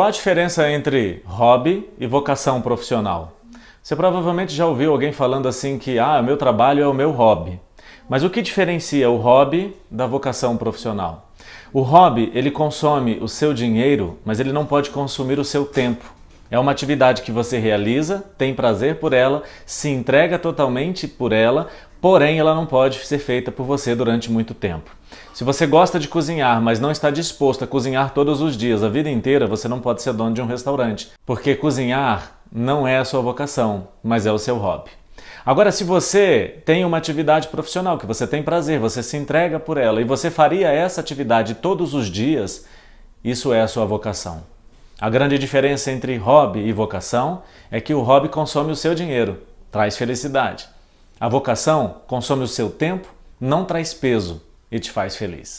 Qual a diferença entre hobby e vocação profissional? Você provavelmente já ouviu alguém falando assim que ah, meu trabalho é o meu hobby. Mas o que diferencia o hobby da vocação profissional? O hobby, ele consome o seu dinheiro, mas ele não pode consumir o seu tempo. É uma atividade que você realiza, tem prazer por ela, se entrega totalmente por ela, porém ela não pode ser feita por você durante muito tempo. Se você gosta de cozinhar, mas não está disposto a cozinhar todos os dias, a vida inteira, você não pode ser dono de um restaurante, porque cozinhar não é a sua vocação, mas é o seu hobby. Agora, se você tem uma atividade profissional que você tem prazer, você se entrega por ela e você faria essa atividade todos os dias, isso é a sua vocação. A grande diferença entre hobby e vocação é que o hobby consome o seu dinheiro, traz felicidade. A vocação consome o seu tempo, não traz peso e te faz feliz.